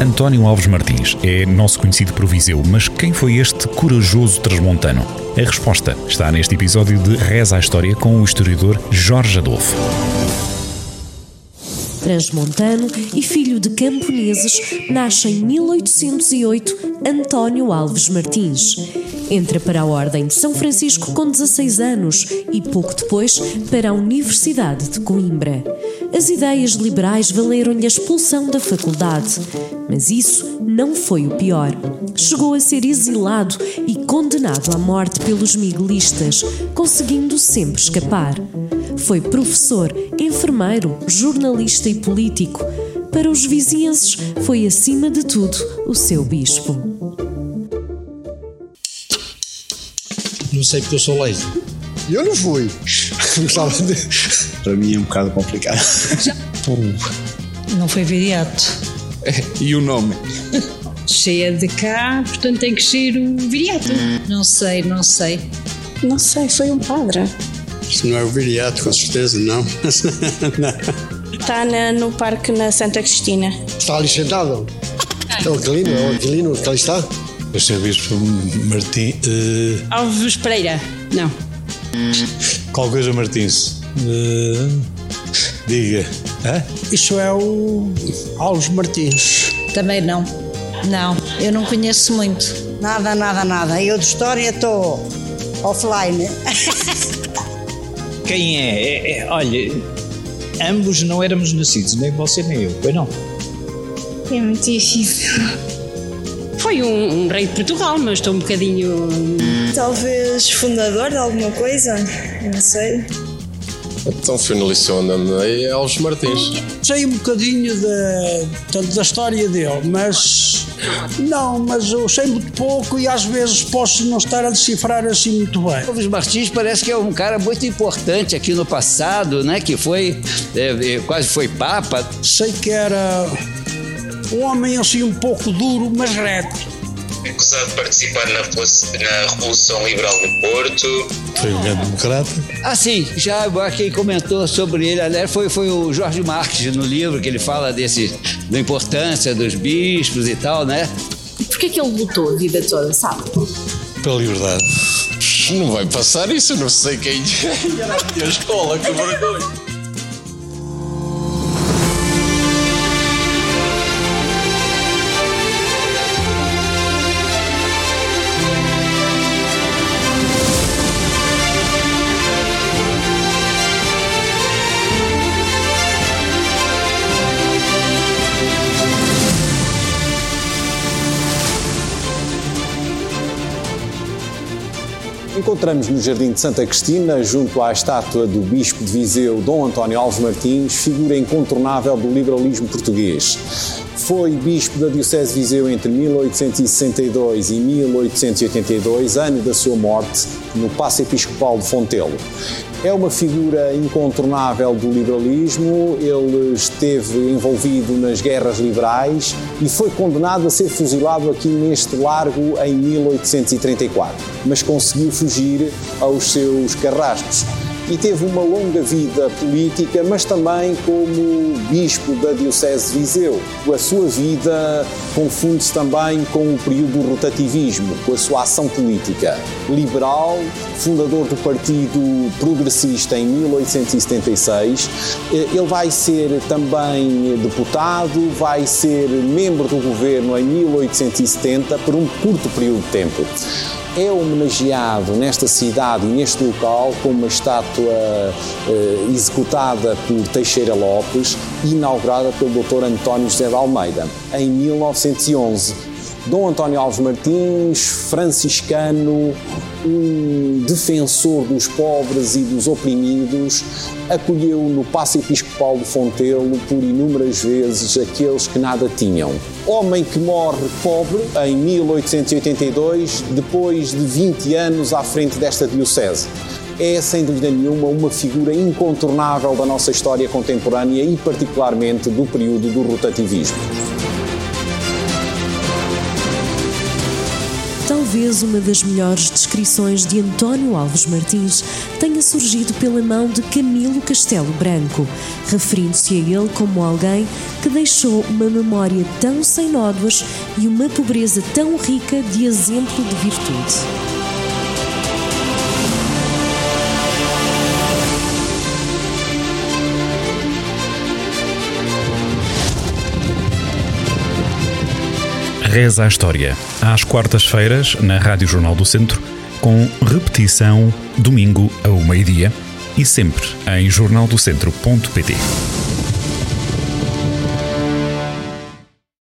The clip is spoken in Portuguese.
António Alves Martins é nosso conhecido por Viseu, mas quem foi este corajoso transmontano? A resposta está neste episódio de Reza a História com o historiador Jorge Adolfo. Transmontano e filho de camponeses, nasce em 1808 António Alves Martins. Entra para a Ordem de São Francisco com 16 anos e pouco depois para a Universidade de Coimbra. As ideias liberais valeram-lhe a expulsão da faculdade, mas isso não foi o pior. Chegou a ser exilado e condenado à morte pelos miguelistas, conseguindo sempre escapar. Foi professor, enfermeiro, jornalista e político. Para os vizienses, foi acima de tudo o seu bispo. Não sei porque eu sou lazy. Eu não fui. Para mim é um bocado complicado. Não foi viriato. e o nome? Cheia de cá, portanto tem que ser o viriato. Não sei, não sei. Não sei, foi um padre. Isto não é o viriato, com certeza, não. Está na- no parque na Santa Cristina. Está ali sentado? É o Aquilino, é o Aquilino que ali está? O Sr. Bispo Martim. eh, Alves Pereira. Não. Qual coisa Martins? Eh, diga. Hã? Isso é o Alves Martins. Também não. Não, eu não conheço muito. Nada, nada, nada. Eu de história estou offline. Quem é? É- é- Olha, ambos não éramos nascidos, nem você nem eu, pois não? É muito difícil. Foi um, um rei de Portugal, mas estou um bocadinho. Talvez fundador de alguma coisa? Eu não sei. Então foi no Liceu onde andei é Alves Martins. Sei um bocadinho da, portanto, da história dele, mas não, mas eu sei muito pouco e às vezes posso não estar a decifrar assim muito bem. Alves Martins parece que é um cara muito importante aqui no passado, né? Que foi, é, é, quase foi papa. Sei que era um homem assim um pouco duro, mas reto. acusado de participar na, Revolução- na Revolução Liberal do Porto. Foi um grande democrata. Ah, sim, já quem comentou sobre ele, aliás, foi, foi o Jorge Marques no livro que ele fala desse, da importância dos bispos e tal, né? Por que é que ele lutou a vida toda, sabe? Pela liberdade. Não vai passar isso, eu não sei quem é. Era a minha escola, que vergonha. Encontramos no Jardim de Santa Cristina, junto à estátua do Bispo de Viseu, Dom António Alves Martins, figura incontornável do liberalismo português. Foi bispo da Diocese de Viseu entre 1862 e 1882, ano da sua morte, no Paço Episcopal de Fontelo. É uma figura incontornável do liberalismo, ele esteve envolvido nas guerras liberais e foi condenado a ser fuzilado aqui neste largo em 1834, mas conseguiu fugir aos seus carrascos e teve uma longa vida política, mas também como bispo da Diocese de Viseu. A sua vida confunde-se também com o período do rotativismo, com a sua ação política. Liberal, fundador do Partido Progressista em 1876, eh, ele vai ser também deputado, vai ser membro do governo em 1870 por um curto período de tempo é homenageado nesta cidade e neste local com uma estátua eh, executada por Teixeira Lopes e inaugurada pelo Dr. António José de Almeida em 1911. Dom António Alves Martins, franciscano, um defensor dos pobres e dos oprimidos, acolheu no Paço Episcopal de Fontelo por inúmeras vezes aqueles que nada tinham. Homem que morre pobre em 1882, depois de 20 anos à frente desta diocese. É, sem dúvida nenhuma, uma figura incontornável da nossa história contemporânea e, particularmente, do período do rotativismo. Talvez uma das melhores descrições de António Alves Martins tenha surgido pela mão de Camilo Castelo Branco, referindo-se a ele como alguém que deixou uma memória tão sem nódoas e uma pobreza tão rica de exemplo de virtude. Reza a História, às quartas-feiras, na Rádio Jornal do Centro, com repetição domingo ao meio-dia e sempre em jornaldocentro.pt.